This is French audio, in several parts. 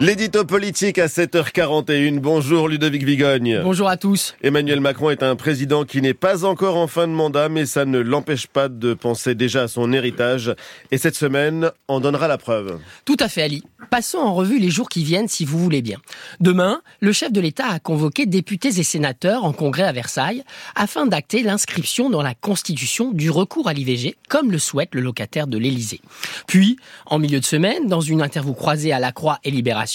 L'édito politique à 7h41. Bonjour Ludovic Vigogne. Bonjour à tous. Emmanuel Macron est un président qui n'est pas encore en fin de mandat, mais ça ne l'empêche pas de penser déjà à son héritage. Et cette semaine en donnera la preuve. Tout à fait, Ali. Passons en revue les jours qui viennent, si vous voulez bien. Demain, le chef de l'État a convoqué députés et sénateurs en congrès à Versailles afin d'acter l'inscription dans la Constitution du recours à l'IVG, comme le souhaite le locataire de l'Élysée. Puis, en milieu de semaine, dans une interview croisée à la Croix et Libération,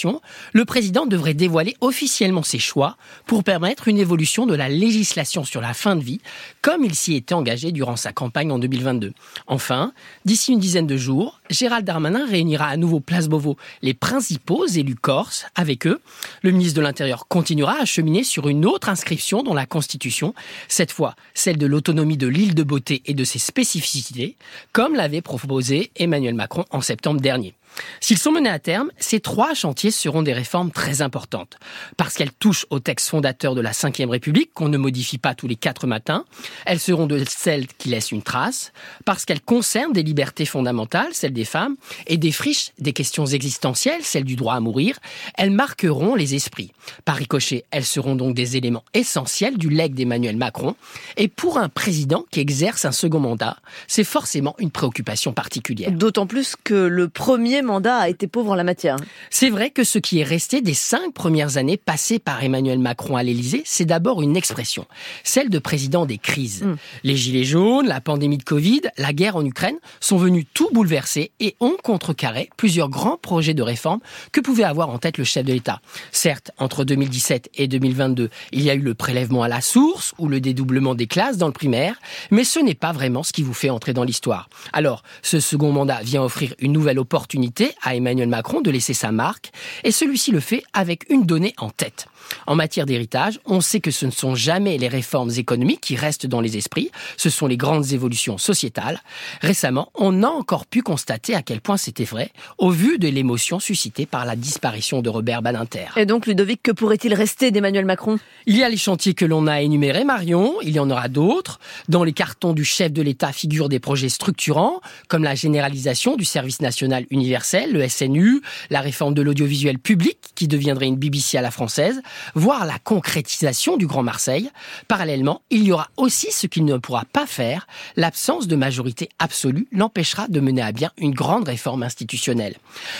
le président devrait dévoiler officiellement ses choix pour permettre une évolution de la législation sur la fin de vie, comme il s'y était engagé durant sa campagne en 2022. Enfin, d'ici une dizaine de jours, Gérald Darmanin réunira à nouveau Place Beauvau les principaux élus corses. Avec eux, le ministre de l'Intérieur continuera à cheminer sur une autre inscription dans la Constitution, cette fois celle de l'autonomie de l'île de Beauté et de ses spécificités, comme l'avait proposé Emmanuel Macron en septembre dernier. S'ils sont menés à terme, ces trois chantiers seront des réformes très importantes, parce qu'elles touchent au texte fondateur de la Ve République, qu'on ne modifie pas tous les quatre matins, elles seront de celles qui laissent une trace, parce qu'elles concernent des libertés fondamentales, celles des femmes, et défrichent des questions existentielles, celles du droit à mourir, elles marqueront les esprits. Par ricochet, elles seront donc des éléments essentiels du legs d'Emmanuel Macron, et pour un président qui exerce un second mandat, c'est forcément une préoccupation particulière. D'autant plus que le premier mandat a été pauvre en la matière. C'est vrai que ce qui est resté des cinq premières années passées par Emmanuel Macron à l'Élysée, c'est d'abord une expression, celle de président des crises. Mm. Les gilets jaunes, la pandémie de Covid, la guerre en Ukraine sont venus tout bouleverser et ont contrecarré plusieurs grands projets de réforme que pouvait avoir en tête le chef de l'État. Certes, entre 2017 et 2022, il y a eu le prélèvement à la source ou le dédoublement des classes dans le primaire, mais ce n'est pas vraiment ce qui vous fait entrer dans l'histoire. Alors, ce second mandat vient offrir une nouvelle opportunité à Emmanuel Macron de laisser sa marque, et celui-ci le fait avec une donnée en tête. En matière d'héritage, on sait que ce ne sont jamais les réformes économiques qui restent dans les esprits, ce sont les grandes évolutions sociétales. Récemment, on a encore pu constater à quel point c'était vrai, au vu de l'émotion suscitée par la disparition de Robert Badinter. Et donc, Ludovic, que pourrait-il rester d'Emmanuel Macron? Il y a les chantiers que l'on a énumérés, Marion, il y en aura d'autres. Dans les cartons du chef de l'État figurent des projets structurants, comme la généralisation du service national universel, le SNU, la réforme de l'audiovisuel public, qui deviendrait une BBC à la française, voire la concrétisation du Grand Marseille. Parallèlement, il y aura aussi ce qu'il ne pourra pas faire. L'absence de majorité absolue l'empêchera de mener à bien une grande réforme institutionnelle.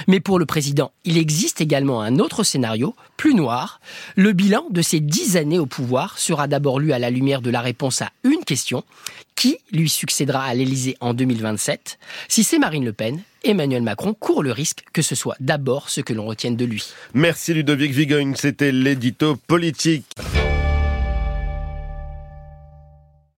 Mais pour le président, il existe également un autre scénario, plus noir. Le bilan de ses dix années au pouvoir sera d'abord lu à la lumière de la réponse à une question. Qui lui succédera à l'Élysée en 2027 Si c'est Marine Le Pen, Emmanuel Macron court le risque que ce soit d'abord ce que l'on retienne de lui. Merci Ludovic Vigogne, c'était l'édito politique.